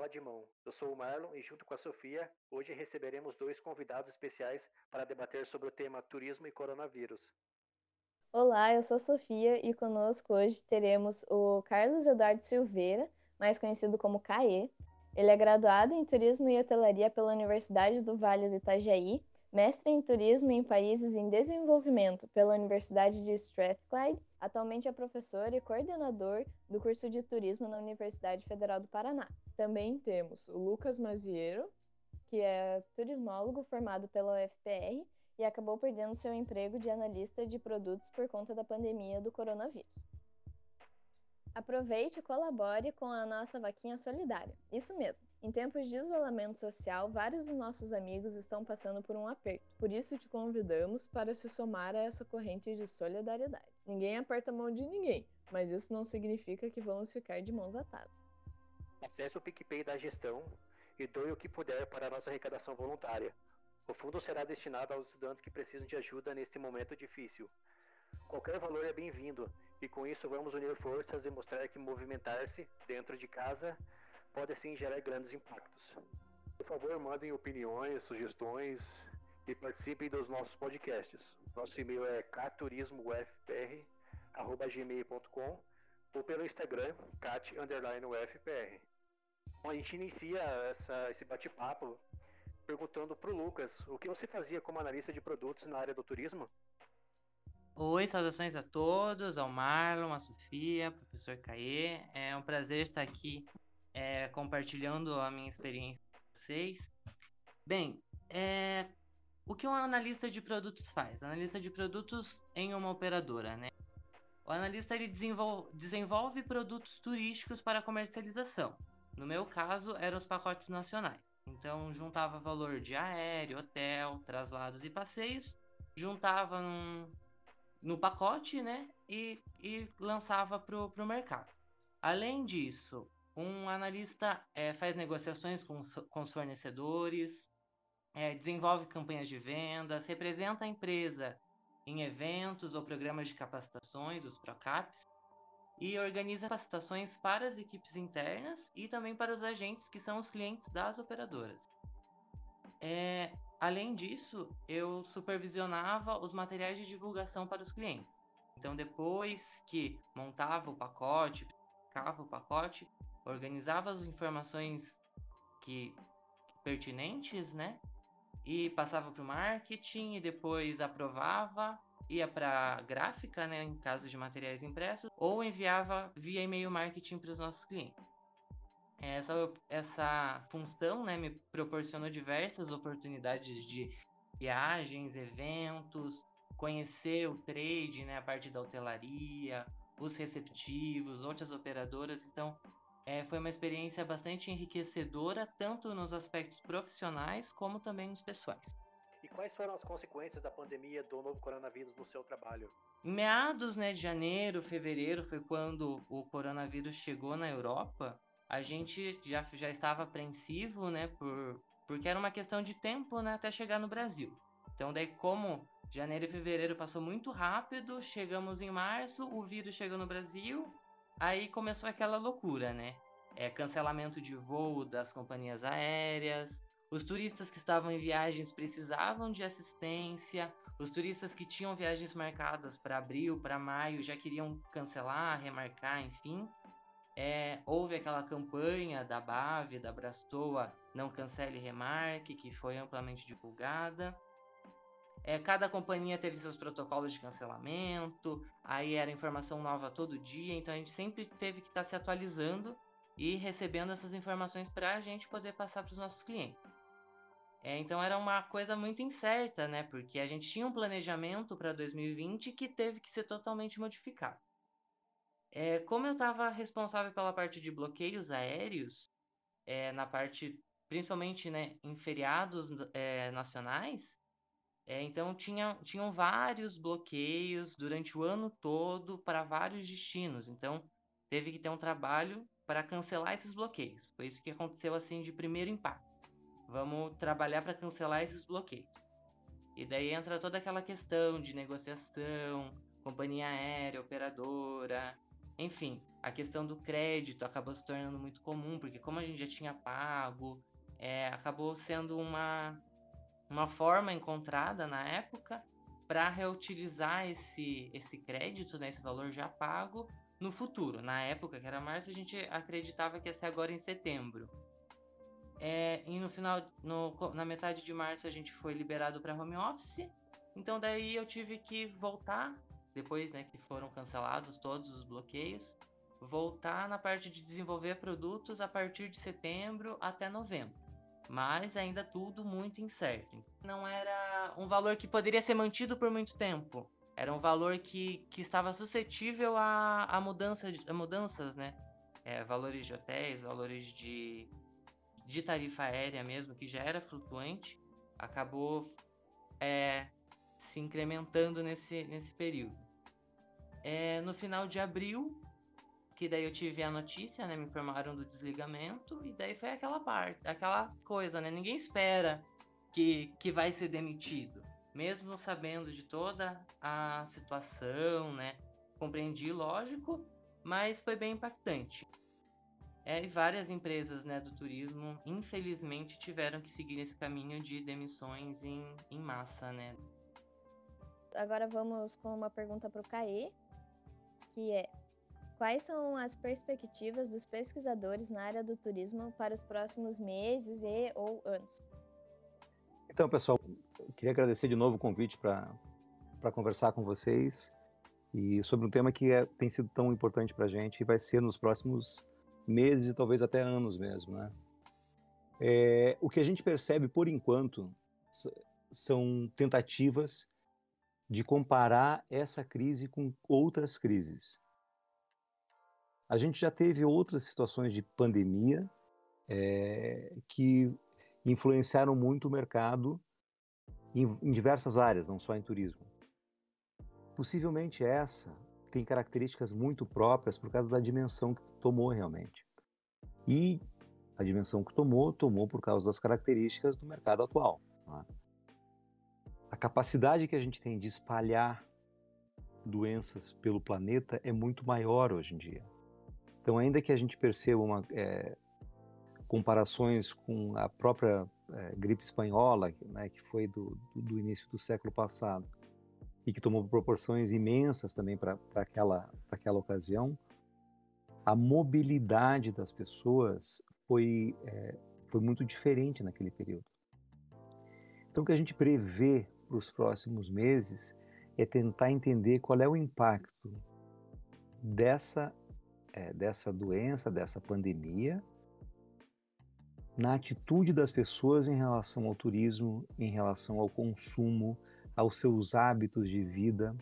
Mala de Mão. Eu sou o Marlon e, junto com a Sofia, hoje receberemos dois convidados especiais para debater sobre o tema turismo e coronavírus. Olá, eu sou a Sofia e conosco hoje teremos o Carlos Eduardo Silveira, mais conhecido como Caê. Ele é graduado em Turismo e Hotelaria pela Universidade do Vale do Itajaí, mestre em Turismo em Países em Desenvolvimento pela Universidade de Strathclyde. Atualmente é professor e coordenador do curso de Turismo na Universidade Federal do Paraná. Também temos o Lucas Maziero, que é turismólogo formado pela UFPR e acabou perdendo seu emprego de analista de produtos por conta da pandemia do coronavírus. Aproveite e colabore com a nossa vaquinha solidária. Isso mesmo. Em tempos de isolamento social, vários dos nossos amigos estão passando por um aperto. Por isso te convidamos para se somar a essa corrente de solidariedade. Ninguém aperta a mão de ninguém, mas isso não significa que vamos ficar de mãos atadas. Acesse o PicPay da gestão e doe o que puder para a nossa arrecadação voluntária. O fundo será destinado aos estudantes que precisam de ajuda neste momento difícil. Qualquer valor é bem-vindo e com isso vamos unir forças e mostrar que movimentar-se dentro de casa pode assim gerar grandes impactos. Por favor, mandem opiniões, sugestões e participem dos nossos podcasts. Nosso e-mail é caturismofpr@gmail.com ou pelo Instagram cat_ufpr. A gente inicia essa, esse bate-papo perguntando para o Lucas o que você fazia como analista de produtos na área do turismo. Oi, saudações a todos, ao Marlon, à Sofia, professor Caê. É um prazer estar aqui é, compartilhando a minha experiência com vocês. Bem, é, o que um analista de produtos faz? Analista de produtos em uma operadora, né? O analista ele desenvolve, desenvolve produtos turísticos para comercialização. No meu caso, eram os pacotes nacionais. Então, juntava valor de aéreo, hotel, traslados e passeios, juntava num, no pacote, né? E, e lançava para o mercado. Além disso, um analista é, faz negociações com, com os fornecedores, é, desenvolve campanhas de vendas, representa a empresa em eventos ou programas de capacitações, os PROCAPs, e organiza capacitações para as equipes internas e também para os agentes que são os clientes das operadoras. É, além disso, eu supervisionava os materiais de divulgação para os clientes. Então, depois que montava o pacote, ficava o pacote, organizava as informações que pertinentes, né? E passava para o marketing e depois aprovava, ia para gráfica, né, em caso de materiais impressos, ou enviava via e-mail marketing para os nossos clientes. Essa, essa função né, me proporcionou diversas oportunidades de viagens, eventos, conhecer o trade, né, a parte da hotelaria, os receptivos, outras operadoras. Então, é, foi uma experiência bastante enriquecedora, tanto nos aspectos profissionais como também nos pessoais. E quais foram as consequências da pandemia do novo coronavírus no seu trabalho? Em meados né, de janeiro, fevereiro, foi quando o coronavírus chegou na Europa. A gente já, já estava apreensivo, né, por, porque era uma questão de tempo né, até chegar no Brasil. Então, daí, como janeiro e fevereiro passou muito rápido, chegamos em março, o vírus chegou no Brasil, Aí começou aquela loucura, né? É, cancelamento de voo das companhias aéreas, os turistas que estavam em viagens precisavam de assistência, os turistas que tinham viagens marcadas para abril, para maio, já queriam cancelar, remarcar, enfim. É, houve aquela campanha da BAV, da Brastoa, Não Cancele Remarque, que foi amplamente divulgada. É, cada companhia teve seus protocolos de cancelamento, aí era informação nova todo dia, então a gente sempre teve que estar tá se atualizando e recebendo essas informações para a gente poder passar para os nossos clientes. É, então era uma coisa muito incerta, né? Porque a gente tinha um planejamento para 2020 que teve que ser totalmente modificado. É, como eu estava responsável pela parte de bloqueios aéreos, é, na parte, principalmente né, em feriados é, nacionais, é, então tinha, tinham vários bloqueios durante o ano todo para vários destinos. Então teve que ter um trabalho para cancelar esses bloqueios. Foi isso que aconteceu assim de primeiro impacto. Vamos trabalhar para cancelar esses bloqueios. E daí entra toda aquela questão de negociação, companhia aérea, operadora, Enfim, a questão do crédito acabou se tornando muito comum, porque como a gente já tinha pago, é, acabou sendo uma, uma forma encontrada na época para reutilizar esse, esse crédito, né, esse valor já pago, no futuro. Na época, que era março, a gente acreditava que ia ser agora em setembro. É, e no final, no, na metade de março, a gente foi liberado para home office. Então daí eu tive que voltar, depois né, que foram cancelados todos os bloqueios, voltar na parte de desenvolver produtos a partir de setembro até novembro. Mas ainda tudo muito incerto. Não era um valor que poderia ser mantido por muito tempo. Era um valor que, que estava suscetível a, a, mudança, a mudanças, né? É, valores de hotéis, valores de, de tarifa aérea mesmo, que já era flutuante, acabou é, se incrementando nesse, nesse período. É, no final de abril, que daí eu tive a notícia, né? Me informaram do desligamento e daí foi aquela parte, aquela coisa, né? Ninguém espera que, que vai ser demitido, mesmo sabendo de toda a situação, né? Compreendi, lógico, mas foi bem impactante. É, e várias empresas né, do turismo, infelizmente, tiveram que seguir esse caminho de demissões em, em massa, né? Agora vamos com uma pergunta para o Caê, que é Quais são as perspectivas dos pesquisadores na área do turismo para os próximos meses e ou anos? Então, pessoal, queria agradecer de novo o convite para conversar com vocês e sobre um tema que é, tem sido tão importante para a gente e vai ser nos próximos meses e talvez até anos mesmo, né? É, o que a gente percebe por enquanto são tentativas de comparar essa crise com outras crises. A gente já teve outras situações de pandemia é, que influenciaram muito o mercado em, em diversas áreas, não só em turismo. Possivelmente essa tem características muito próprias por causa da dimensão que tomou realmente. E a dimensão que tomou, tomou por causa das características do mercado atual. Né? A capacidade que a gente tem de espalhar doenças pelo planeta é muito maior hoje em dia. Então, ainda que a gente perceba uma, é, comparações com a própria é, gripe espanhola, né, que foi do, do, início do século passado, e que tomou proporções imensas também para aquela, aquela ocasião, a mobilidade das pessoas foi, é, foi muito diferente naquele período. Então, o que a gente prevê para os próximos meses é tentar entender qual é o impacto dessa é, dessa doença, dessa pandemia, na atitude das pessoas em relação ao turismo, em relação ao consumo, aos seus hábitos de vida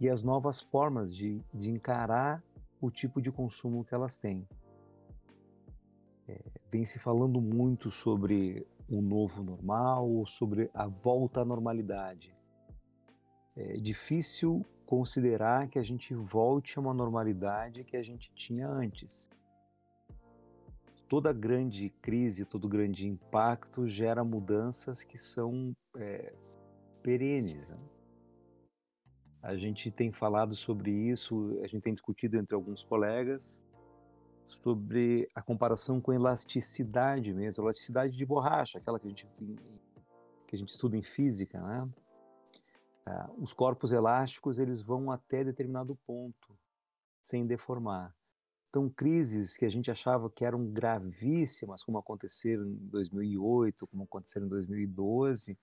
e as novas formas de, de encarar o tipo de consumo que elas têm. É, vem se falando muito sobre o novo normal, sobre a volta à normalidade. É difícil considerar que a gente volte a uma normalidade que a gente tinha antes. Toda grande crise, todo grande impacto gera mudanças que são é, perenes. Né? A gente tem falado sobre isso, a gente tem discutido entre alguns colegas sobre a comparação com elasticidade mesmo, elasticidade de borracha, aquela que a gente que a gente estuda em física, né? Ah, os corpos elásticos eles vão até determinado ponto, sem deformar. Então, crises que a gente achava que eram gravíssimas, como aconteceram em 2008, como aconteceram em 2012,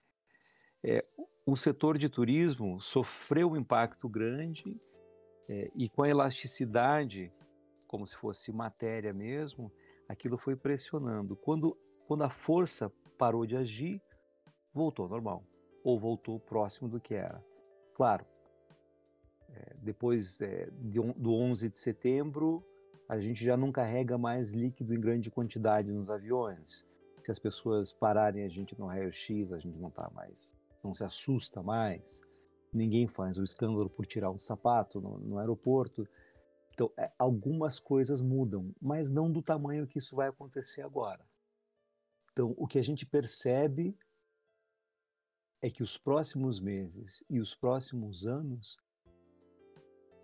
é, o setor de turismo sofreu um impacto grande é, e com a elasticidade, como se fosse matéria mesmo, aquilo foi pressionando. Quando, quando a força parou de agir, voltou ao normal ou voltou próximo do que era. Claro, é, depois é, de, do 11 de setembro, a gente já não carrega mais líquido em grande quantidade nos aviões. Se as pessoas pararem a gente no raio-x, a gente não tá mais, não se assusta mais. Ninguém faz o escândalo por tirar um sapato no, no aeroporto. Então, é, algumas coisas mudam, mas não do tamanho que isso vai acontecer agora. Então, o que a gente percebe é que os próximos meses e os próximos anos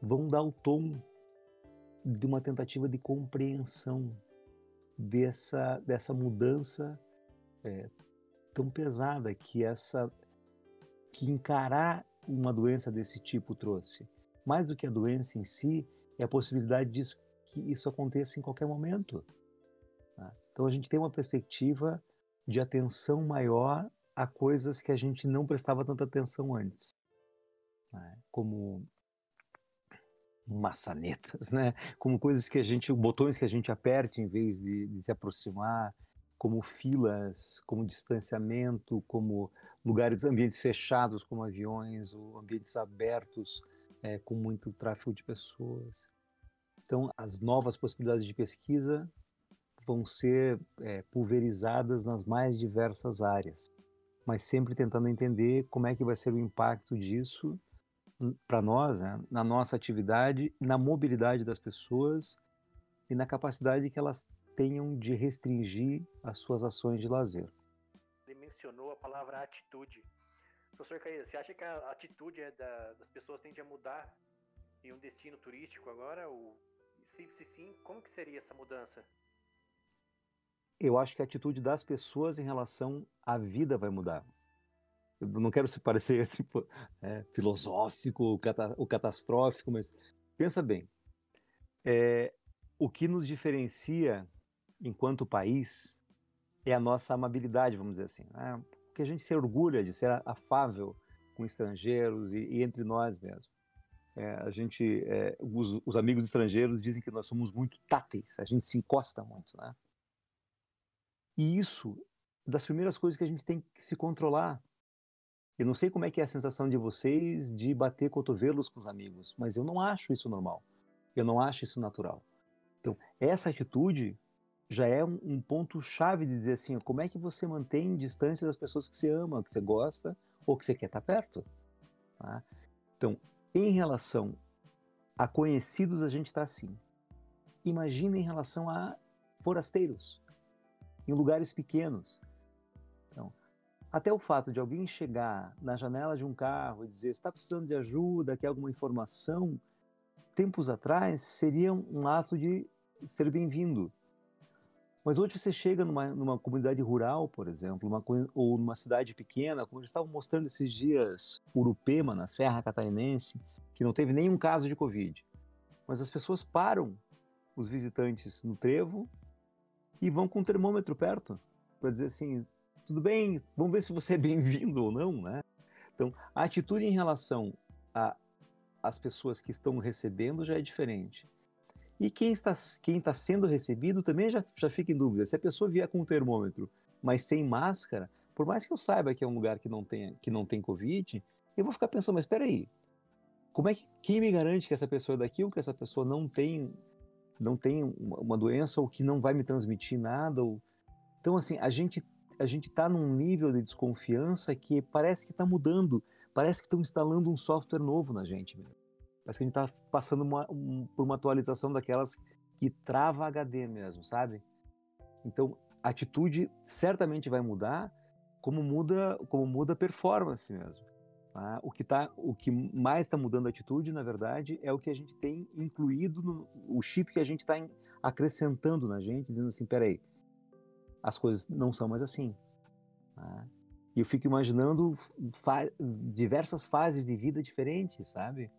vão dar o tom de uma tentativa de compreensão dessa, dessa mudança é, tão pesada que essa que encarar uma doença desse tipo trouxe. Mais do que a doença em si, é a possibilidade disso, que isso aconteça em qualquer momento. Tá? Então a gente tem uma perspectiva de atenção maior a coisas que a gente não prestava tanta atenção antes, né? como maçanetas, né? Como coisas que a gente, botões que a gente aperte em vez de, de se aproximar, como filas, como distanciamento, como lugares, ambientes fechados, como aviões, ou ambientes abertos, é, com muito tráfego de pessoas. Então, as novas possibilidades de pesquisa vão ser é, pulverizadas nas mais diversas áreas, mas sempre tentando entender como é que vai ser o impacto disso para nós, né, na nossa atividade, na mobilidade das pessoas e na capacidade que elas tenham de restringir as suas ações de lazer. Ele mencionou a palavra atitude. Professor Caíra, você acha que a atitude é da, das pessoas tende a mudar em um destino turístico agora? Ou, se, se sim, como que seria essa mudança? Eu acho que a atitude das pessoas em relação à vida vai mudar eu não quero se parecer assim, é, filosófico ou, cata, catastrófico, mas pensa bem. É, o que nos diferencia enquanto país é a nossa amabilidade, vamos dizer assim. Né? Porque a gente se orgulha de ser afável com estrangeiros e, e entre nós mesmo. É, a gente, é, os, os, amigos estrangeiros dizem que nós somos muito táteis, a gente se encosta muito, né? E isso, das primeiras coisas que a gente tem que se controlar, eu não sei como é que é a sensação de vocês de bater cotovelos com os amigos, mas eu não acho isso normal. Eu não acho isso natural. Então, essa atitude já é um, ponto chave de dizer assim, como é que você mantém distância das pessoas que você ama, que você gosta ou que você quer estar perto. Tá? Então, em relação a conhecidos, a gente está assim. Imagina em relação a forasteiros, em lugares pequenos. Até o fato de alguém chegar na janela de um carro e dizer está precisando de ajuda, quer alguma informação, tempos atrás seria um ato de ser bem-vindo. Mas hoje você chega numa, numa comunidade rural, por exemplo, uma, ou numa cidade pequena, como eles estavam mostrando esses dias, Urupema, na Serra Catarinense, que não teve nenhum caso de Covid. Mas as pessoas param os visitantes no trevo e vão com o termômetro perto para dizer assim: tudo bem, vamos ver se você é bem-vindo ou não, né? Então, a atitude em relação às pessoas que estão recebendo já é diferente. E quem está, quem está sendo recebido também já, já fica em dúvida. Se a pessoa vier com um termômetro, mas sem máscara, por mais que eu saiba que é um lugar que não tem, que não tem Covid, eu vou ficar pensando, mas espera aí, como é que, quem me garante que essa pessoa é daqui ou que essa pessoa não tem não tem uma doença ou que não vai me transmitir nada ou... então assim a gente a gente está num nível de desconfiança que parece que está mudando, parece que estão instalando um software novo na gente. Mesmo. Parece que a gente está passando uma, um, por uma atualização daquelas que trava HD mesmo, sabe? Então, a atitude certamente vai mudar, como muda, como muda a performance mesmo. Tá? O, que tá, o que mais está mudando a atitude, na verdade, é o que a gente tem incluído, no, o chip que a gente está acrescentando na gente, dizendo assim, peraí, as coisas não são mais assim. Né? E eu fico imaginando fa diversas fases de vida diferentes, sabe?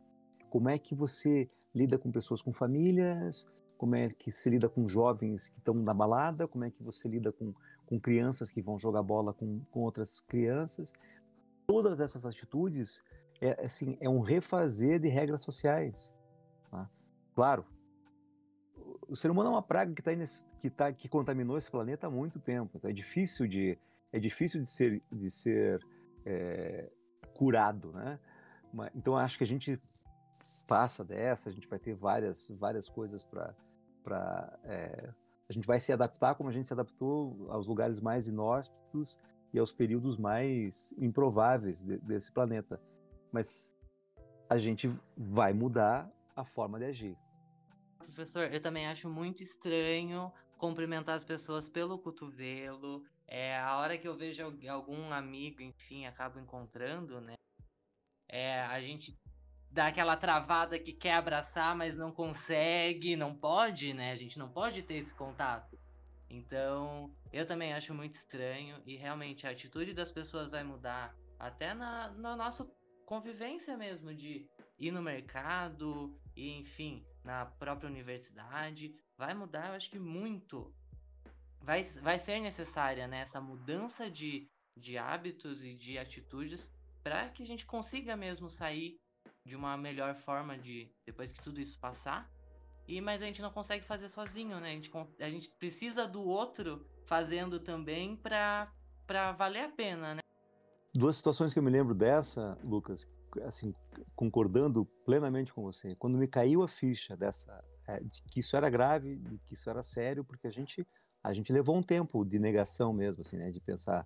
Como é que você lida com pessoas com famílias, como é que se lida com jovens que estão na balada, como é que você lida com, com crianças que vão jogar bola com, com outras crianças. Todas essas atitudes é, assim, é um refazer de regras sociais. Tá? Claro, o ser humano é uma praga que, tá nesse, que, tá, que contaminou esse planeta há muito tempo. Então é difícil de, é difícil de ser, de ser é, curado, né? Então acho que a gente passa dessa, a gente vai ter várias, várias coisas para. É, a gente vai se adaptar como a gente se adaptou aos lugares mais inóspitos e aos períodos mais improváveis de, desse planeta. Mas a gente vai mudar a forma de agir professor, eu também acho muito estranho cumprimentar as pessoas pelo cotovelo. É, a hora que eu vejo algum amigo, enfim, acabo encontrando, né? É, a gente dá aquela travada que quer abraçar, mas não consegue, não pode, né? A gente não pode ter esse contato. Então, eu também acho muito estranho e realmente a atitude das pessoas vai mudar até na, na nossa convivência mesmo de ir no mercado e enfim, na própria universidade, vai mudar, eu acho que muito. Vai, vai ser necessária né, essa mudança de, de hábitos e de atitudes para que a gente consiga mesmo sair de uma melhor forma de depois que tudo isso passar. E mas a gente não consegue fazer sozinho, né? A gente, a gente precisa do outro fazendo também para para valer a pena, né? Duas situações que eu me lembro dessa, Lucas, assim, concordando plenamente com você. Quando me caiu a ficha dessa é, de que isso era grave, de que isso era sério, porque a gente a gente levou um tempo de negação mesmo, assim, né? De pensar,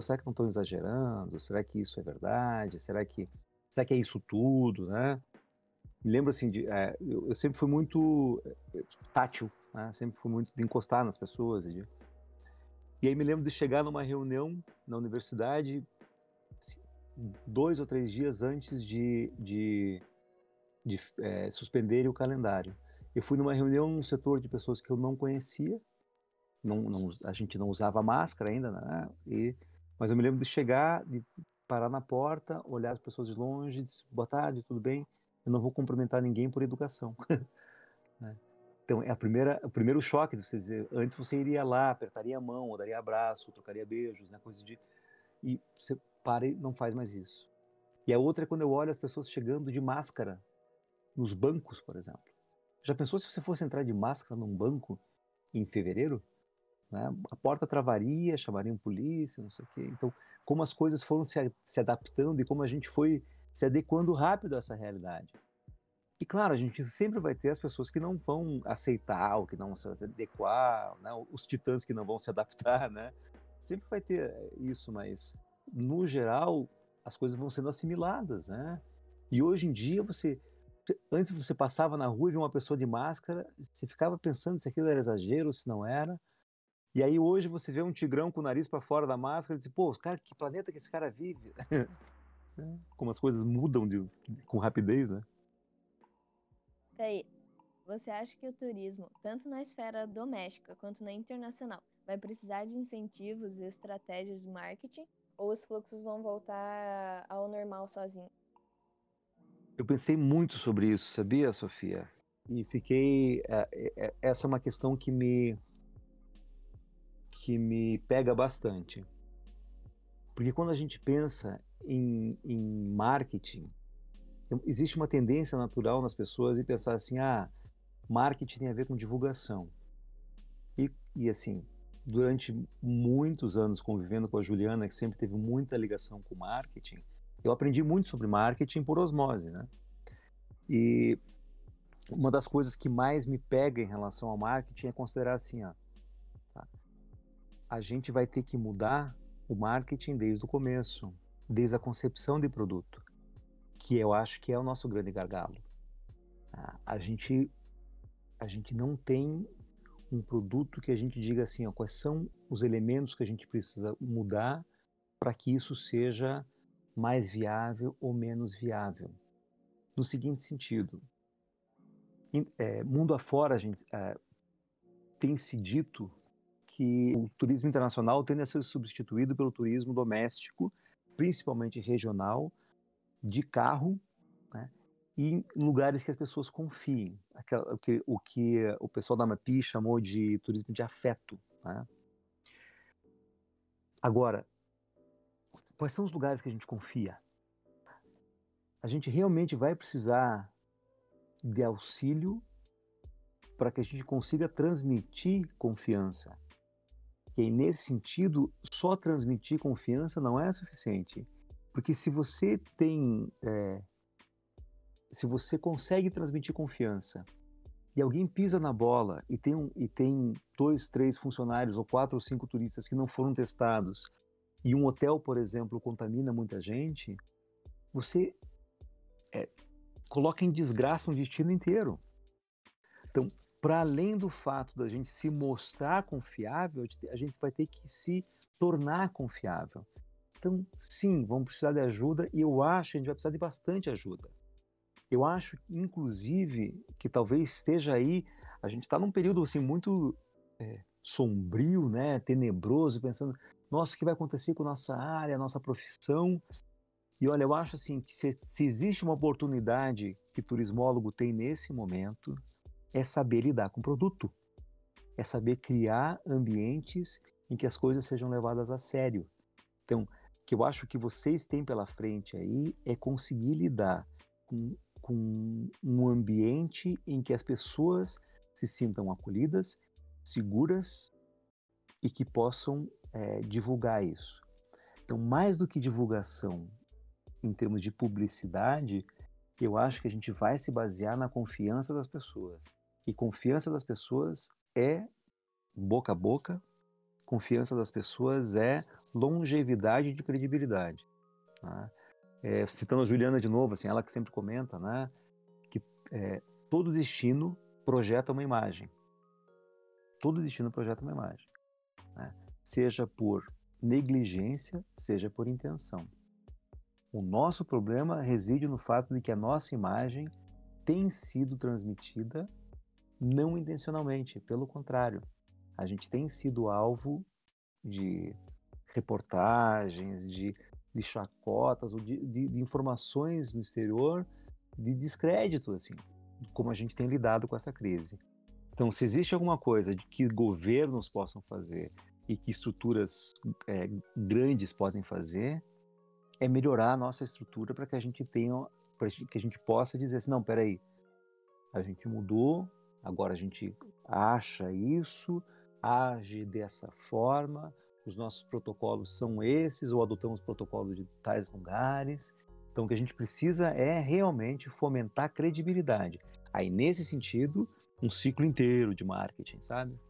será que não estão exagerando? Será que isso é verdade? Será que será que é isso tudo, né? Me lembro assim de, é, eu, eu, sempre fui muito é, tátil, né? Sempre fui muito de encostar nas pessoas. E, aí me lembro de chegar numa reunião na universidade assim, dois ou três dias antes de, de, de é, o calendário. Eu fui numa reunião num setor de pessoas que eu não conhecia, não, não, a gente não usava máscara ainda, né? E, mas eu me lembro de chegar, de parar na porta, olhar as pessoas de longe, dizer, boa tarde, tudo bem? Eu não vou cumprimentar ninguém por educação. né? Então, é a primeira, o primeiro choque de você dizer, antes você iria lá, apertaria a mão, daria abraço, trocaria beijos, né, coisa de e você para e não faz mais isso. E a outra é quando eu olho as pessoas chegando de máscara nos bancos, por exemplo. Já pensou se você fosse entrar de máscara num banco em fevereiro? Né? A porta travaria, chamariam polícia, não sei o quê. Então, como as coisas foram se, se adaptando e como a gente foi se adequando rápido a essa realidade. E claro, a gente sempre vai ter as pessoas que não vão aceitar, ou que não vão se adequar, né? os titãs que não vão se adaptar, né? Sempre vai ter isso, mas no geral as coisas vão sendo assimiladas, né? E hoje em dia você antes você passava na rua e via uma pessoa de máscara, você ficava pensando se aquilo era exagero, se não era. E aí hoje você vê um tigrão com o nariz para fora da máscara e diz, pô, cara, que planeta que esse cara vive? Como as coisas mudam de, com rapidez, né? Aí, você acha que o turismo, tanto na esfera doméstica quanto na internacional, vai precisar de incentivos e estratégias de marketing ou os fluxos vão voltar ao normal sozinho? Eu pensei muito sobre isso, sabia, Sofia? E fiquei. É, é, é, essa é uma questão que me. que me pega bastante. Porque quando a gente pensa em, em marketing, existe uma tendência natural nas pessoas de pensar assim: ah, marketing tem a ver com divulgação. E, e assim, durante muitos anos convivendo com a Juliana, que sempre teve muita ligação com marketing, eu aprendi muito sobre marketing por osmose, né? E uma das coisas que mais me pega em relação ao marketing é considerar assim, ó, tá? a gente vai ter que mudar o marketing desde o começo, desde a concepção de produto, que eu acho que é o nosso grande gargalo. A gente a gente não tem um produto que a gente diga assim, ó, quais são os elementos que a gente precisa mudar para que isso seja mais viável ou menos viável. No seguinte sentido, é, mundo afora, a gente é, tem se dito que o turismo internacional tende a ser substituído pelo turismo doméstico, principalmente regional, de carro, né, e em lugares que as pessoas confiem, aquela, o, que, o que o pessoal da MAPI chamou de turismo de afeto. Né? Agora, quais são os lugares que a gente confia? A gente realmente vai precisar de auxílio para que a gente consiga transmitir confiança. E aí, nesse sentido, só transmitir confiança não é suficiente. Porque se você tem é, se você consegue transmitir confiança e alguém pisa na bola e tem, um, e tem dois, três funcionários ou quatro ou cinco turistas que não foram testados e um hotel, por exemplo, contamina muita gente, você é, coloca em desgraça um destino inteiro. Então, para além do fato da gente se mostrar confiável, a gente vai ter que se tornar confiável. Então, sim, vamos precisar de ajuda e eu acho que a gente vai precisar de bastante ajuda. eu acho, inclusive, que talvez esteja aí. A gente está num período assim muito é, sombrio, né, tenebroso, pensando, nossa, o que vai acontecer com nossa área, nossa profissão? E olha, eu acho assim que se, se existe uma oportunidade que turismólogo tem nesse momento, é saber lidar com o produto, é saber criar ambientes em que as coisas sejam levadas a sério. Então, o que eu acho que vocês têm pela frente aí é conseguir lidar com, com um ambiente em que as pessoas se sintam acolhidas, seguras e que possam é, divulgar isso. Então, mais do que divulgação em termos de publicidade, eu acho que a gente vai se basear na confiança das pessoas. E confiança das pessoas é boca a boca, confiança das pessoas é longevidade de credibilidade. Né? É, citando a Juliana de novo, assim, ela que sempre comenta, né, que é, todo destino projeta uma imagem. Todo destino projeta uma imagem. Né? Seja por negligência, seja por intenção. O nosso problema reside no fato de que a nossa imagem tem sido transmitida não intencionalmente, pelo contrário, a gente tem sido alvo de reportagens, de, de chacotas, ou de, de, de informações no exterior de descrédito, assim, como a gente tem lidado com essa crise. Então, se existe alguma coisa de que governos possam fazer e que estruturas é, grandes podem fazer, é melhorar a nossa estrutura para que a gente tenha, para que a gente possa dizer assim, não, peraí, a gente mudou, agora a gente acha isso, age dessa forma, os nossos protocolos são esses, ou adotamos protocolos de tais lugares. Então, o que a gente precisa é realmente fomentar credibilidade. Aí, nesse sentido, um ciclo inteiro de marketing, sabe?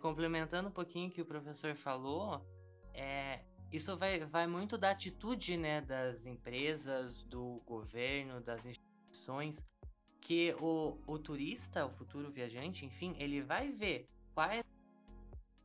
Complementando um pouquinho o que o professor falou, é, isso vai, vai muito da atitude né, das empresas, do governo, das instituições, que o, o turista, o futuro viajante, enfim, ele vai ver quais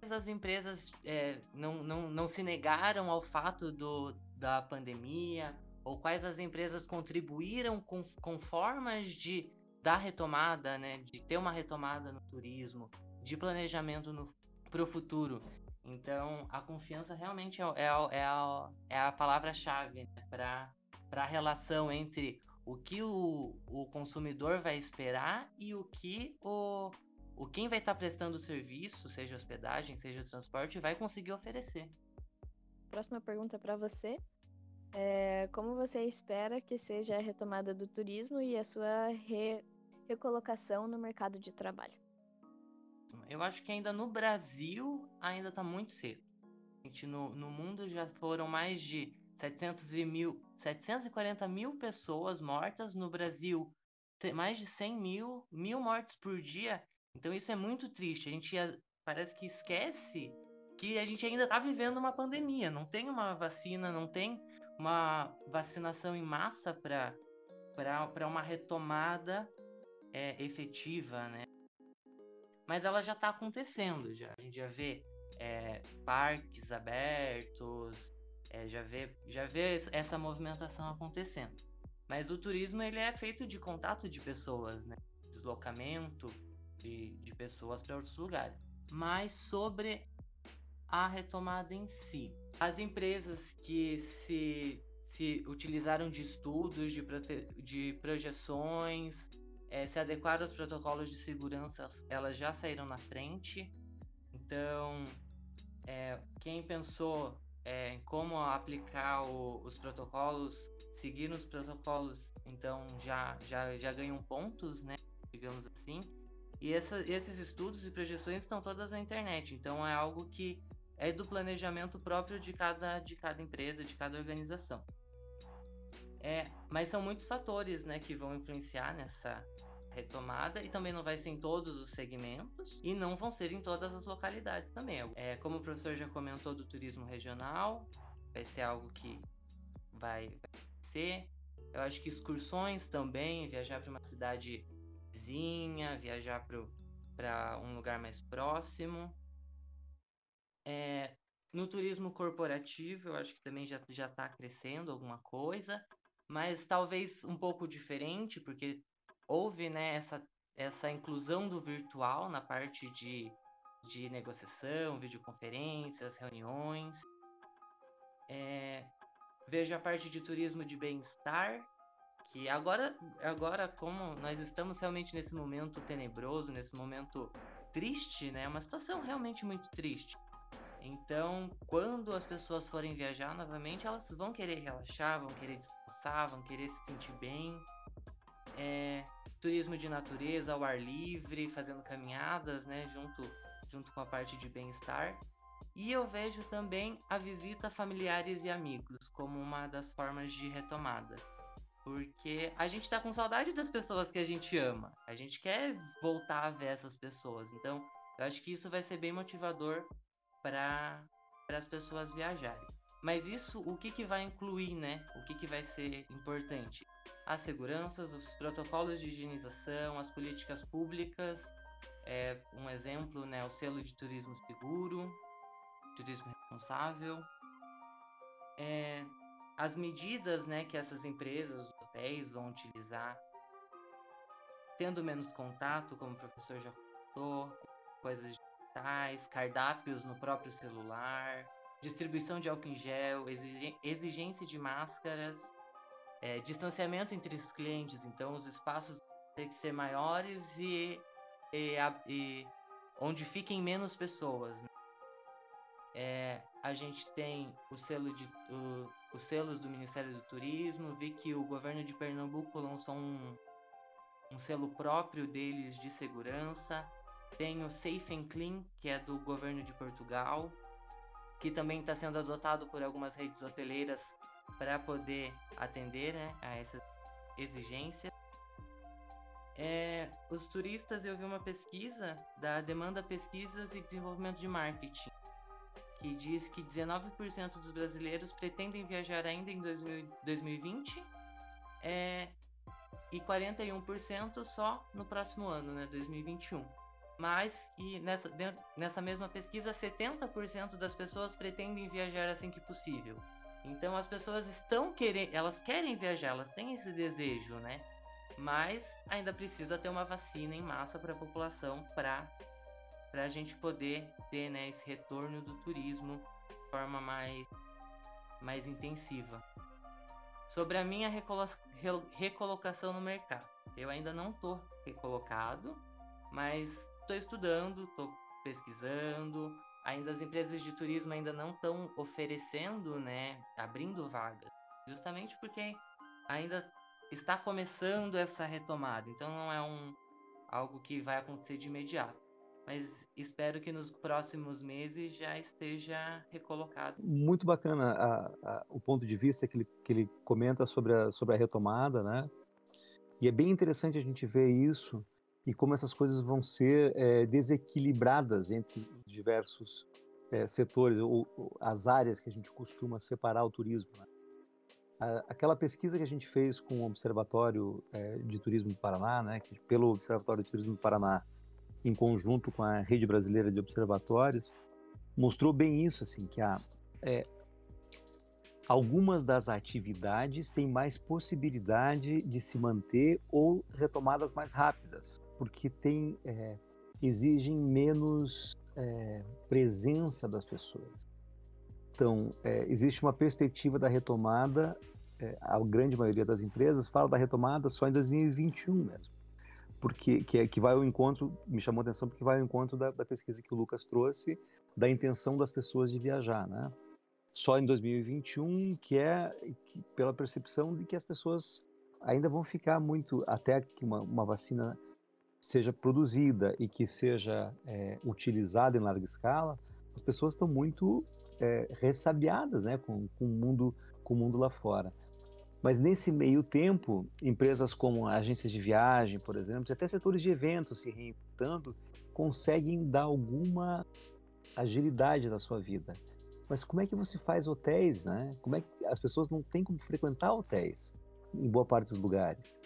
as empresas é, não, não, não se negaram ao fato do, da pandemia, ou quais as empresas contribuíram com, com formas de dar retomada, né, de ter uma retomada no turismo, de planejamento para o futuro. Então, a confiança realmente é, é, é a, é a palavra-chave né, para a relação entre o que o, o consumidor vai esperar e o que o, o quem vai estar tá prestando o serviço, seja hospedagem, seja transporte, vai conseguir oferecer. Próxima pergunta para você. É, como você espera que seja a retomada do turismo e a sua re, recolocação no mercado de trabalho? Eu acho que ainda no Brasil ainda está muito cedo. Gente, no, no mundo já foram mais de 700 mil, 740 mil pessoas mortas. No Brasil, mais de 100 mil, mil mortes por dia. Então isso é muito triste. A gente parece que esquece que a gente ainda está vivendo uma pandemia. Não tem uma vacina, não tem uma vacinação em massa para uma retomada é, efetiva, né? mas ela já está acontecendo. Já. A gente já vê é, parques abertos, é, já, vê, já vê essa movimentação acontecendo. Mas o turismo ele é feito de contato de pessoas, né? deslocamento de, de pessoas para outros lugares. Mas sobre a retomada em si. As empresas que se, se utilizaram de estudos, de, de projeções, é, se adequar aos protocolos de segurança, elas já saíram na frente. Então, é, quem pensou é, como aplicar o, os protocolos, seguir os protocolos, então já, já, já ganham pontos, né? Digamos assim. E essa, esses estudos e projeções estão todas na internet. Então é algo que é do planejamento próprio de cada, de cada empresa, de cada organização. É, mas são muitos fatores né, que vão influenciar nessa retomada e também não vai ser em todos os segmentos e não vão ser em todas as localidades também. É, como o professor já comentou do turismo regional, vai ser algo que vai, vai ser. Eu acho que excursões também, viajar para uma cidade vizinha, viajar para um lugar mais próximo. É, no turismo corporativo, eu acho que também já está crescendo alguma coisa. mas talvez um pouco diferente, porque houve né, essa, essa inclusão do virtual na parte de, de negociação, videoconferências, reuniões. É, vejo a parte de turismo de bem-estar, que agora, agora como nós estamos realmente nesse momento tenebroso, nesse momento triste, né? É uma situação realmente muito triste. Então, quando as pessoas forem viajar novamente, elas vão querer relaxar, vão querer descansar, vão querer se sentir bem. É, turismo de natureza, ao ar livre, fazendo caminhadas, né? Junto, junto com a parte de bem-estar. E eu vejo também a visita a familiares e amigos como uma das formas de retomada. Porque a gente tá com saudade das pessoas que a gente ama. A gente quer voltar a ver essas pessoas. Então, eu acho que isso vai ser bem motivador para as pessoas viajarem. Mas isso, o que, que vai incluir, né? O que, que vai ser importante? As seguranças, os protocolos de higienização, as políticas públicas. É, um exemplo, né? O selo de turismo seguro, turismo responsável. É, as medidas né, que essas empresas, os hotéis vão utilizar, tendo menos contato, como o professor já contou, coisas digitais, cardápios no próprio celular, distribuição de álcool em gel, exigência de máscaras, é, distanciamento entre os clientes, então os espaços têm que ser maiores e, e, e onde fiquem menos pessoas. Né? É, a gente tem o selo de, o, os selos do Ministério do Turismo. Vi que o governo de Pernambuco lançou um, um selo próprio deles de segurança. Tem o Safe and Clean, que é do governo de Portugal, que também está sendo adotado por algumas redes hoteleiras para poder atender né, a essas exigências. É, os turistas, eu vi uma pesquisa da Demanda Pesquisas e Desenvolvimento de Marketing, que diz que 19% dos brasileiros pretendem viajar ainda em 2020 é, e 41% só no próximo ano, né, 2021. Mas que nessa, nessa mesma pesquisa, 70% das pessoas pretendem viajar assim que possível. Então as pessoas estão querendo, elas querem viajar, elas têm esse desejo, né? Mas ainda precisa ter uma vacina em massa para a população para para a gente poder ter né, esse retorno do turismo de forma mais, mais intensiva. Sobre a minha recolo recolocação no mercado, eu ainda não estou recolocado, mas estou estudando, estou pesquisando. Ainda as empresas de turismo ainda não estão oferecendo, né, abrindo vagas, justamente porque ainda está começando essa retomada. Então não é um algo que vai acontecer de imediato mas espero que nos próximos meses já esteja recolocado. Muito bacana a, a, o ponto de vista que ele, que ele comenta sobre a, sobre a retomada, né? E é bem interessante a gente ver isso e como essas coisas vão ser é, desequilibradas entre diversos é, setores ou, ou, as áreas que a gente costuma separar o turismo. Né? aquela pesquisa que a gente fez com o Observatório é, de Turismo do Paraná, né, pelo Observatório de Turismo do Paraná, em conjunto com a Rede Brasileira de Observatórios, mostrou bem isso, assim, que é, algumas das atividades têm mais possibilidade de se manter ou retomadas mais rápidas, porque tem, é, exigem menos é, presença das pessoas. Então, é, existe uma perspectiva da retomada, é, a grande maioria das empresas fala da retomada só em 2021 mesmo porque que, é, que vai ao encontro, me chamou a atenção porque vai ao encontro da, da, pesquisa que o Lucas trouxe, da intenção das pessoas de viajar, né? Só em 2021, que é que, pela percepção de que as pessoas ainda vão ficar muito, até que uma, uma vacina seja produzida e que seja é, utilizada em larga escala, as pessoas estão muito é, ressabiadas né, com, com, o mundo, com o mundo lá fora. Mas nesse meio tempo, empresas como agências de viagem, por exemplo, e até setores de eventos se reinventando, conseguem dar alguma agilidade na sua vida. Mas como é que você faz hotéis, né? Como é que as pessoas não têm como frequentar hotéis em boa parte dos lugares?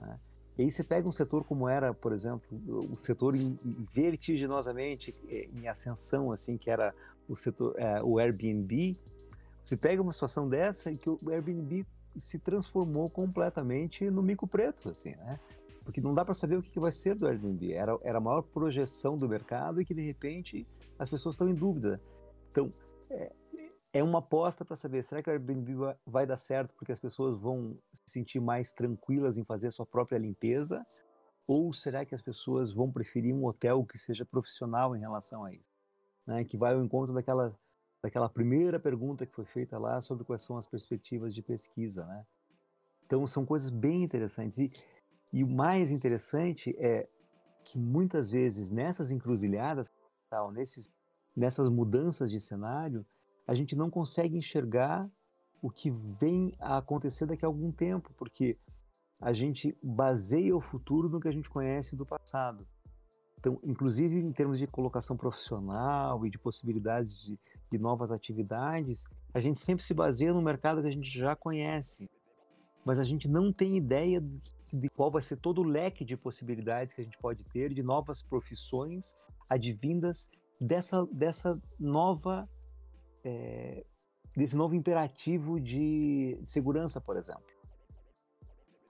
Né? E aí você pega um setor como era, por exemplo, o setor em, em vertiginosamente eh, em ascensão, assim, que era o setor, é, o Airbnb. Você pega uma situação dessa em que o Airbnb se transformou completamente no mico preto, assim, né? Porque não dá para saber o que vai ser do Airbnb. Era, era a maior projeção do mercado e que, de repente, as pessoas estão em dúvida. Então, é, é uma aposta para saber, será que o Airbnb vai, dar certo porque as pessoas vão sentir mais tranquilas em fazer a sua própria limpeza? Ou será que as pessoas vão preferir um hotel que seja profissional em relação a isso? Né? Que vai ao encontro daquela, daquela primeira pergunta que foi feita lá sobre quais são as perspectivas de pesquisa, né? Então, são coisas bem interessantes. E, e o mais interessante é que muitas vezes nessas encruzilhadas, tal, nesses, nessas mudanças de cenário, a gente não consegue enxergar o que vem a acontecer daqui a algum tempo, porque a gente baseia o futuro no que a gente conhece do passado. Então, inclusive em termos de colocação profissional e de possibilidades de, de novas atividades, a gente sempre se baseia no mercado que a gente já conhece mas a gente não tem ideia de qual vai ser todo o leque de possibilidades que a gente pode ter de novas profissões advindas dessa, dessa nova é, desse novo imperativo de segurança, por exemplo.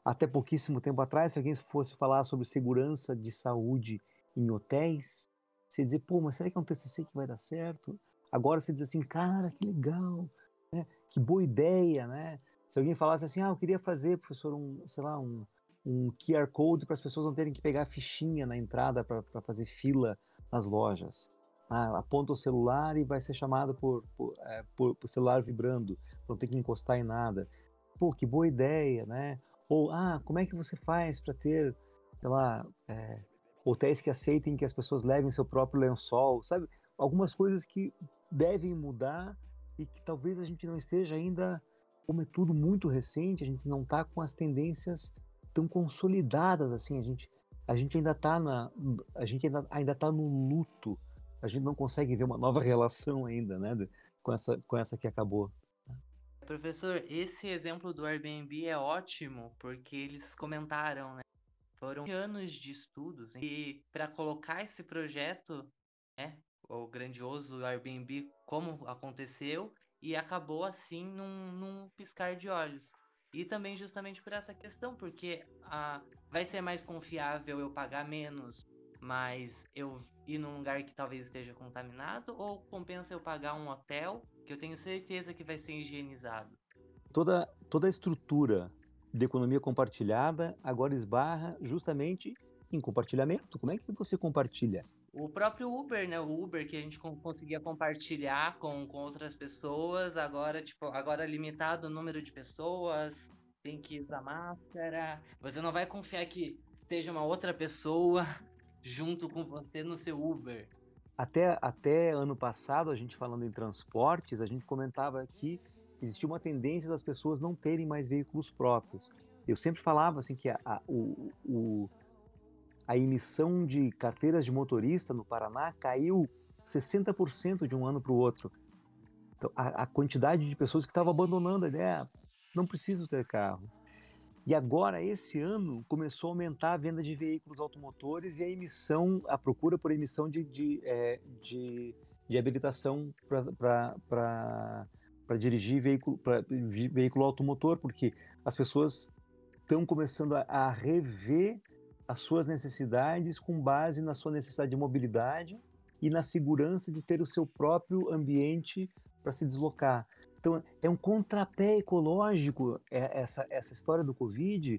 Até pouquíssimo tempo atrás, se alguém fosse falar sobre segurança de saúde em hotéis, você dizer, pô, mas será que é um TCC que vai dar certo? Agora você diz assim, cara, que legal, né? que boa ideia, né? Se alguém falasse assim, ah, eu queria fazer, professor, um, sei lá, um, um QR Code para as pessoas não terem que pegar a fichinha na entrada para fazer fila nas lojas. Ah, aponta o celular e vai ser chamado por, por, é, por, por celular vibrando, não tem que encostar em nada. Pô, que boa ideia, né? Ou, ah, como é que você faz para ter, sei lá, é, hotéis que aceitem que as pessoas levem seu próprio lençol, sabe? Algumas coisas que devem mudar e que talvez a gente não esteja ainda como é tudo muito recente, a gente não está com as tendências tão consolidadas assim. A gente, a gente ainda está na, a gente ainda ainda tá no luto. A gente não consegue ver uma nova relação ainda, né, com essa com essa que acabou. Professor, esse exemplo do Airbnb é ótimo porque eles comentaram, né? Foram anos de estudos e para colocar esse projeto, né, o grandioso Airbnb como aconteceu e acabou assim num, num piscar de olhos. E também justamente por essa questão, porque a, vai ser mais confiável eu pagar menos, mas eu ir num lugar que talvez esteja contaminado, ou compensa eu pagar um hotel que eu tenho certeza que vai ser higienizado? Toda, toda a estrutura de economia compartilhada agora esbarra justamente em compartilhamento. Como é que você compartilha? O próprio Uber, né? O Uber que a gente conseguia compartilhar com, com outras pessoas, agora, tipo, agora limitado o número de pessoas, tem que usar máscara. Você não vai confiar que esteja uma outra pessoa junto com você no seu Uber. Até, até ano passado, a gente falando em transportes, a gente comentava que existia uma tendência das pessoas não terem mais veículos próprios. Eu sempre falava assim que a, a, o, o, a emissão de carteiras de motorista no Paraná caiu 60% de um ano para o outro. Então, a, a, quantidade de pessoas que estavam abandonando a ideia, não preciso ter carro. E agora, esse ano, começou a aumentar a venda de veículos automotores e a emissão, a procura por emissão de, de, é, de, de habilitação para dirigir veículo, veículo automotor, porque as pessoas estão começando a, a rever as suas necessidades com base na sua necessidade de mobilidade e na segurança de ter o seu próprio ambiente para se deslocar. Então, é um contrapé ecológico é, essa, essa história do Covid.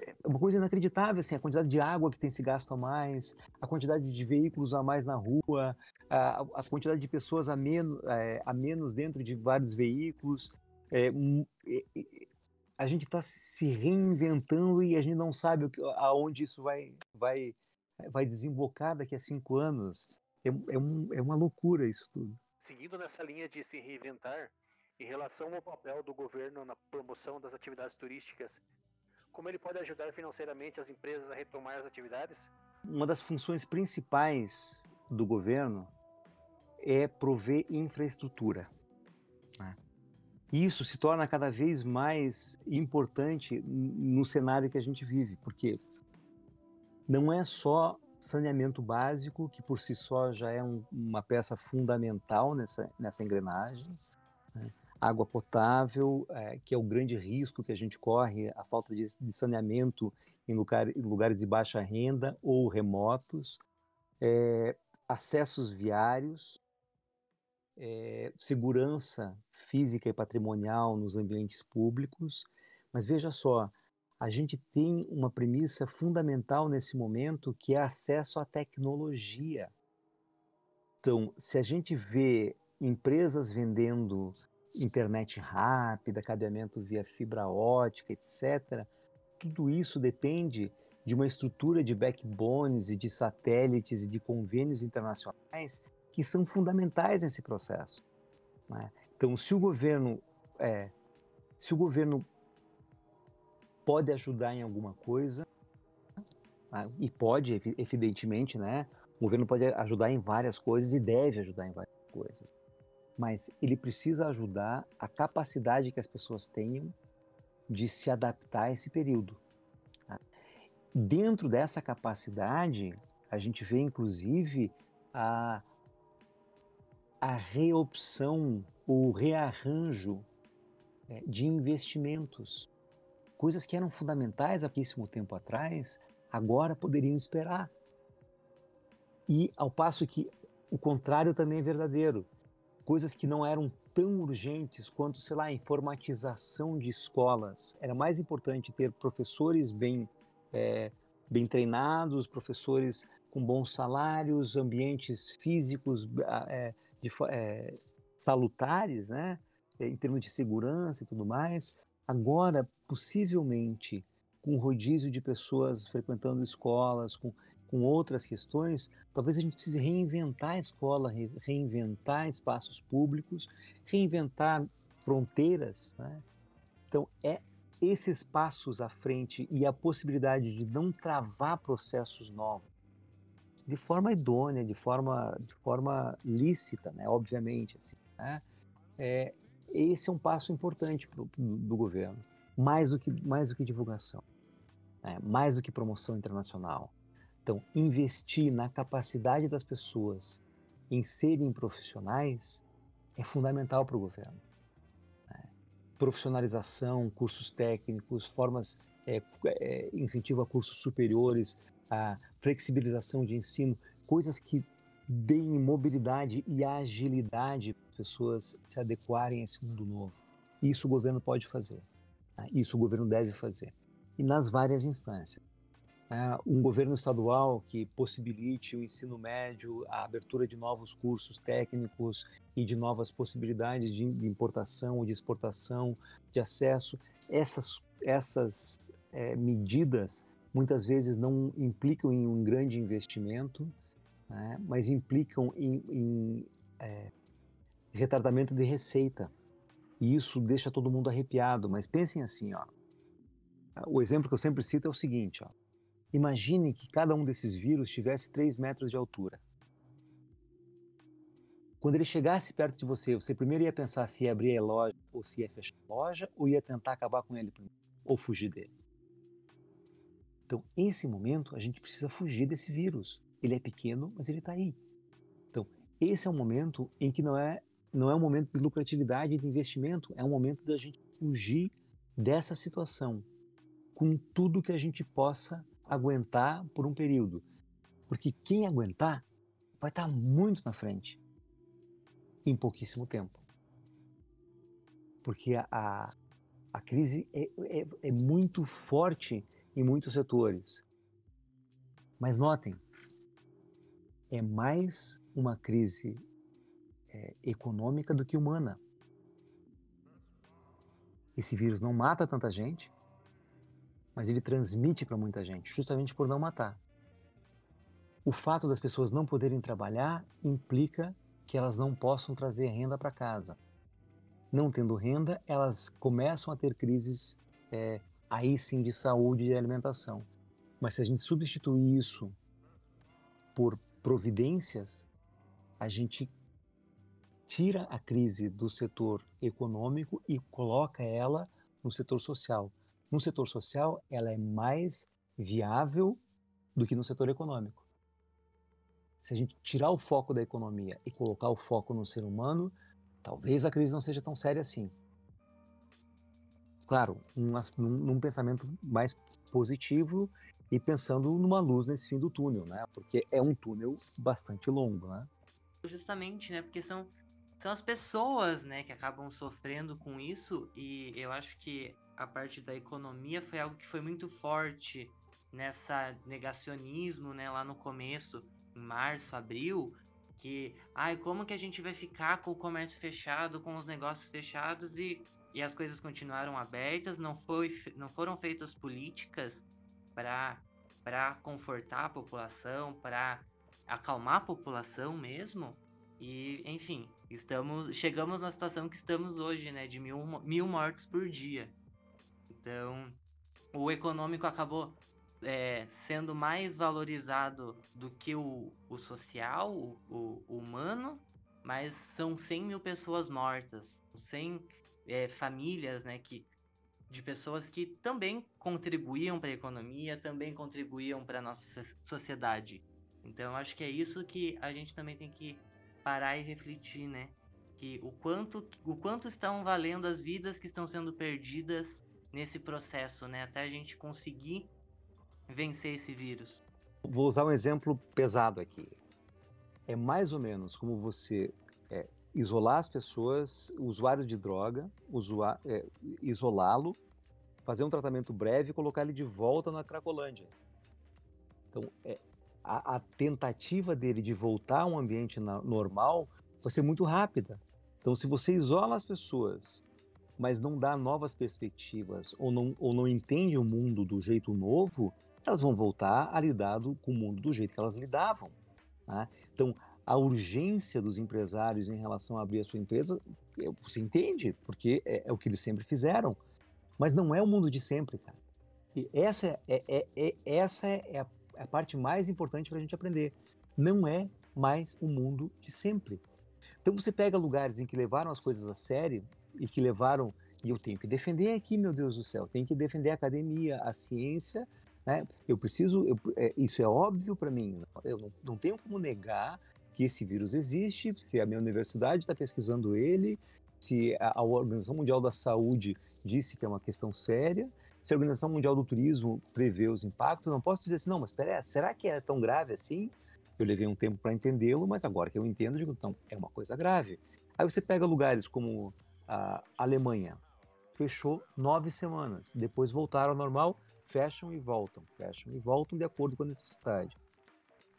É uma coisa inacreditável, assim, a quantidade de água que tem se gasto a mais, a quantidade de veículos a mais na rua, a, a quantidade de pessoas a menos, é, a menos dentro de vários veículos. É, a gente está se reinventando e a gente não sabe aonde isso vai, vai, vai desembocar daqui a cinco anos. É, é, um, é uma loucura isso tudo. Seguindo nessa linha de se reinventar, em relação ao papel do governo na promoção das atividades turísticas, como ele pode ajudar financeiramente as empresas a retomar as atividades? Uma das funções principais do governo é prover infraestrutura. Né? isso se torna cada vez mais importante no cenário que a gente vive, porque não é só saneamento básico, que por si só já é um, uma peça fundamental nessa, nessa engrenagem? Água potável, é, que é o grande risco que a gente corre, a falta de, saneamento em, lugar, lugares de baixa renda ou remotos, é, acessos viários, é, segurança física e patrimonial nos ambientes públicos. Mas veja só, a gente tem uma premissa fundamental nesse momento que é acesso à tecnologia. Então, se a gente vê empresas vendendo internet rápida, cabeamento via fibra ótica, etc., tudo isso depende de uma estrutura de backbones e de satélites e de convênios internacionais que são fundamentais nesse processo. Né? Então, se o governo é, se o governo pode ajudar em alguma coisa, né? e pode, evidentemente, né? O governo pode ajudar em várias coisas e deve ajudar em várias coisas. Mas ele precisa ajudar a capacidade que as pessoas tenham de se adaptar a esse período. Tá? Dentro dessa capacidade, a gente vê inclusive a, a reopção, o rearranjo é, de investimentos coisas que eram fundamentais há pouquíssimo tempo atrás, agora poderiam esperar. E ao passo que o contrário também é verdadeiro. Coisas que não eram tão urgentes quanto, sei lá, informatização de escolas. Era mais importante ter professores bem, é, bem treinados, professores com bons salários, ambientes físicos é, de, é, salutares, né? em termos de segurança e tudo mais, Agora, possivelmente, com rodízio de pessoas frequentando escolas, com, com outras questões, talvez a gente precise reinventar a escola, re, reinventar espaços públicos, reinventar fronteiras. Né? Então, é esses passos à frente e a possibilidade de não travar processos novos de forma idônea, de forma, de forma lícita, né? obviamente, assim, né? é, esse é um passo importante pro, do governo, mais do que, mais do que divulgação, né? mais do que promoção internacional. Então, investir na capacidade das pessoas em serem profissionais é fundamental para o governo. Né? Profissionalização, cursos técnicos, formas, é, é, incentivo a cursos superiores, a flexibilização de ensino, coisas que deem mobilidade e agilidade pessoas se adequarem a esse mundo novo. Isso o governo pode fazer. Tá? Isso o governo deve fazer. E nas várias instâncias. Tá? Um governo estadual que possibilite o ensino médio, a abertura de novos cursos técnicos e de novas possibilidades de importação de exportação, de acesso. Essas, essas é, medidas muitas vezes não implicam em um grande investimento, né? mas implicam em, em é, retardamento de receita. E isso deixa todo mundo arrepiado. Mas pensem assim, ó. O exemplo que eu sempre cito é o seguinte, ó. Imaginem que cada um desses vírus tivesse 3 metros de altura. Quando ele chegasse perto de você, você primeiro ia pensar se ia abrir a loja ou se ia fechar a loja, ou ia tentar acabar com ele primeiro, ou fugir dele. Então, nesse momento, a gente precisa fugir desse vírus. Ele é pequeno, mas ele está aí. Então, esse é um momento em que não é não é um momento de lucratividade e de investimento, é um momento da gente fugir dessa situação com tudo que a gente possa aguentar por um período. Porque quem aguentar vai estar muito na frente em pouquíssimo tempo. Porque a, a, a crise é, é, é muito forte em muitos setores. Mas notem, é mais uma crise é, econômica do que humana. Esse vírus não mata tanta gente, mas ele transmite para muita gente, justamente por não matar. O fato das pessoas não poderem trabalhar implica que elas não possam trazer renda para casa. Não tendo renda, elas começam a ter crises é, aí sim de saúde e alimentação. Mas se a gente substituir isso por providências, a gente tira a crise do setor econômico e coloca ela no setor social. No setor social, ela é mais viável do que no setor econômico. Se a gente tirar o foco da economia e colocar o foco no ser humano, talvez a crise não seja tão séria assim. Claro, um, num pensamento mais positivo e pensando numa luz nesse fim do túnel, né? Porque é um túnel bastante longo, né? Justamente, né? Porque são, são as pessoas, né, que acabam sofrendo com isso e eu acho que a parte da economia foi algo que foi muito forte nessa negacionismo, né, lá no começo, em março, abril, que, ai, como que a gente vai ficar com o comércio fechado, com os negócios fechados e, e as coisas continuaram abertas, não, foi, não foram feitas políticas para confortar a população, para acalmar a população mesmo. E, enfim, estamos chegamos na situação que estamos hoje, né? De mil, mil mortos por dia. Então, o econômico acabou é, sendo mais valorizado do que o, o social, o, o, humano, mas são 100 mil pessoas mortas, 100 é, famílias, né, que de pessoas que também contribuíam para a economia, também contribuíam para a nossa sociedade. Então, acho que é isso que a gente também tem que parar e refletir, né? Que o quanto, o quanto estão valendo as vidas que estão sendo perdidas nesse processo, né? Até a gente conseguir vencer esse vírus. Vou usar um exemplo pesado aqui. É mais ou menos como você é, isolar as pessoas, usuários de droga, é, isolá-lo, fazer um tratamento breve e colocar ele de volta na Cracolândia. Então, é, a, a, tentativa dele de voltar a um ambiente na, normal vai ser muito rápida. Então, se você isola as pessoas, mas não dá novas perspectivas ou não, ou não entende o mundo do jeito novo, elas vão voltar a lidar com o mundo do jeito que elas lidavam. Né? Então, a urgência dos empresários em relação a abrir a sua empresa, você entende, porque é, é o que eles sempre fizeram. Mas não é o mundo de sempre, cara. E essa é, é, é, é essa é a, a parte mais importante para a gente aprender. Não é mais o mundo de sempre. Então você pega lugares em que levaram as coisas a sério e que levaram e eu tenho que defender aqui, meu Deus do céu, tenho que defender a academia, a ciência, né? Eu preciso, eu, é, isso é óbvio para mim. Eu não, não, tenho como negar que esse vírus existe, que a minha universidade está pesquisando ele, se a, a Organização Mundial da Saúde disse que é uma questão séria, se a Organização Mundial do Turismo prevê os impactos, não posso dizer assim, não, mas espera, será que é tão grave assim? Eu levei um tempo para entendê-lo, mas agora que eu entendo, eu digo, então, é uma coisa grave. Aí você pega lugares como a Alemanha, fechou nove semanas, depois voltaram ao normal, fecham e voltam, fecham e voltam de acordo com a necessidade.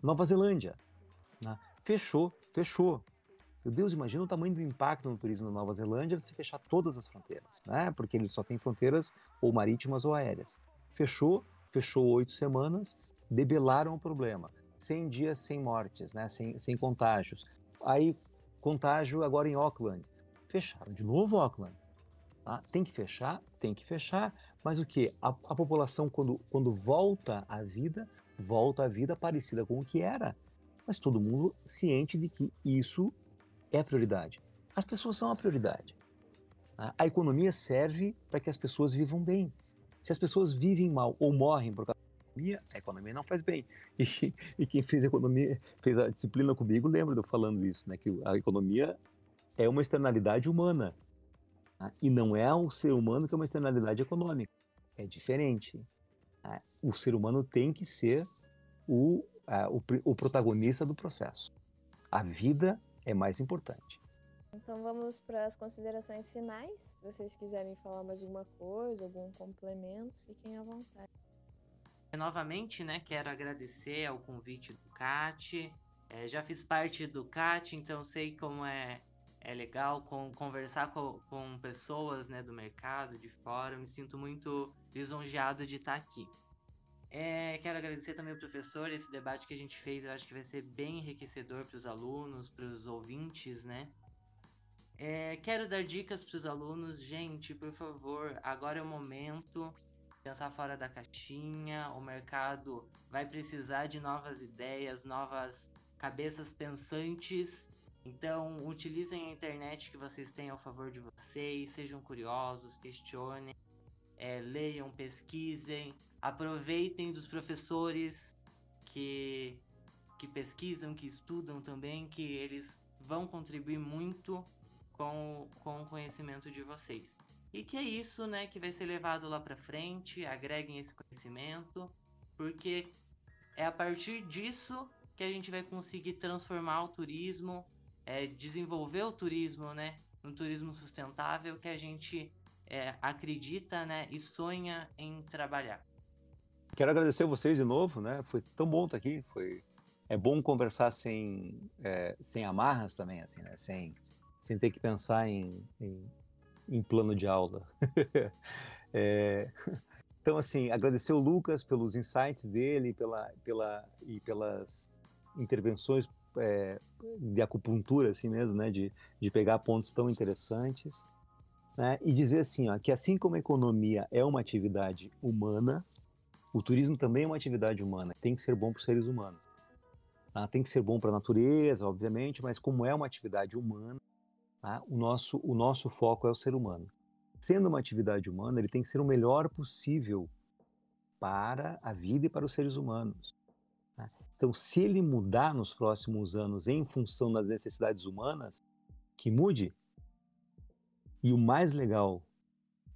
Nova Zelândia, né? fechou, fechou. Meu Deus, imagina o tamanho do impacto no turismo na Nova Zelândia se fechar todas as fronteiras, né? Porque ele só tem fronteiras ou marítimas ou aéreas. Fechou, fechou oito semanas, debelaram o problema. 100 dias sem mortes, né? Sem, sem contágios. Aí, contágio agora em Auckland. Fecharam de novo Auckland. Tá? Tem que fechar, tem que fechar, mas o que? A, a população, quando, quando volta à vida, volta à vida parecida com o que era mas todo mundo ciente de que isso é a prioridade. As pessoas são a prioridade. Tá? A economia serve para que as pessoas vivam bem. Se as pessoas vivem mal ou morrem por causa da economia, a economia não faz bem. E, e quem fez economia, fez a disciplina comigo, lembra de eu falando isso, né? Que a economia é uma externalidade humana. Tá? E não é o ser humano que é uma externalidade econômica. É diferente. Tá? O ser humano tem que ser o uh, o, o protagonista do processo. A vida é mais importante. Então vamos para as considerações finais. Se vocês quiserem falar mais alguma coisa, algum complemento, fiquem à vontade. Novamente, né, quero agradecer ao convite do CAT. É, já fiz parte do CAT, então sei como é, é legal com, conversar com, com pessoas né, do mercado, de fora. Eu me sinto muito lisonjeado de estar aqui. É, quero agradecer também ao professor, esse debate que a gente fez, eu acho que vai ser bem enriquecedor para os alunos, para os ouvintes, né? É, quero dar dicas para os alunos, gente, por favor, agora é o momento pensar fora da caixinha, o mercado vai precisar de novas ideias, novas cabeças pensantes. Então, utilizem a internet que vocês têm ao favor de vocês, sejam curiosos, questionem, é, leiam, pesquisem, aproveitem dos professores que, que pesquisam, que estudam também, que eles vão contribuir muito com, com o conhecimento de vocês. E que é isso, né, que vai ser levado lá para frente, agreguem esse conhecimento, porque é a partir disso que a gente vai conseguir transformar o turismo, é, desenvolver o turismo, né, um turismo sustentável que a gente é, acredita, né, e sonha em trabalhar. Quero agradecer vocês de novo, né? Foi tão bom estar aqui, foi é bom conversar sem é, sem amarras também, assim, né? Sem sem ter que pensar em, em, em plano de aula. é, então, assim, agradecer o Lucas pelos insights dele, pela pela e pelas intervenções é, de acupuntura, assim mesmo, né? De, de pegar pontos tão interessantes né, e dizer assim, ó, que assim como a economia é uma atividade humana, o turismo também é uma atividade humana, tem que ser bom para os seres humanos. Tá? Tem que ser bom para a natureza, obviamente, mas como é uma atividade humana, tá? o, nosso, o nosso foco é o ser humano. Sendo uma atividade humana, ele tem que ser o melhor possível para a vida e para os seres humanos. Então, se ele mudar nos próximos anos em função das necessidades humanas, que mude, e o mais legal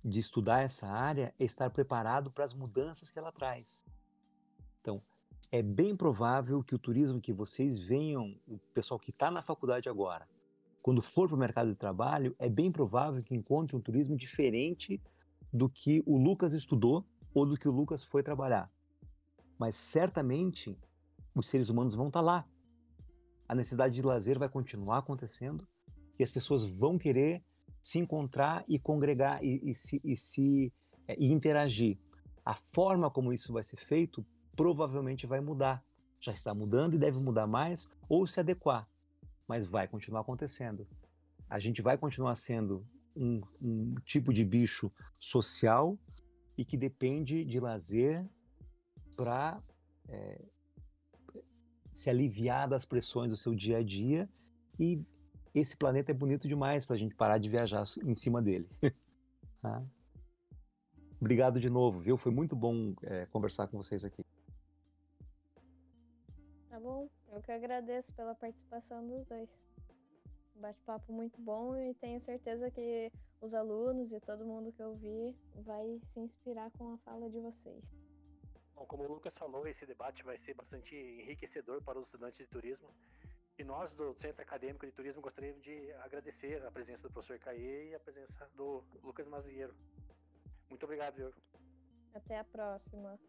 de estudar essa área é estar preparado para as mudanças que ela traz. Então, é bem provável que o turismo que vocês venham, o pessoal que está na faculdade agora, quando for para o mercado de trabalho, é bem provável que encontre um turismo diferente do que o Lucas estudou ou do que o Lucas foi trabalhar. Mas certamente os seres humanos vão estar tá lá. A necessidade de lazer vai continuar acontecendo e as pessoas vão querer se encontrar e congregar e, e se, e se é, e interagir. A forma como isso vai ser feito provavelmente vai mudar. Já está mudando e deve mudar mais ou se adequar, mas vai continuar acontecendo. A gente vai continuar sendo um, um tipo de bicho social e que depende de lazer para é, se aliviar das pressões do seu dia a dia e esse planeta é bonito demais para a gente parar de viajar em cima dele. tá? Obrigado de novo, viu? Foi muito bom é, conversar com vocês aqui. Tá bom, eu que agradeço pela participação dos dois. Bate-papo muito bom e tenho certeza que os alunos e todo mundo que ouvir vai se inspirar com a fala de vocês. Bom, como o Lucas falou, esse debate vai ser bastante enriquecedor para os estudantes de turismo. E nós do Centro Acadêmico de Turismo gostaríamos de agradecer a presença do professor Caê e a presença do Lucas Mazieiro. Muito obrigado, Diogo. Até a próxima.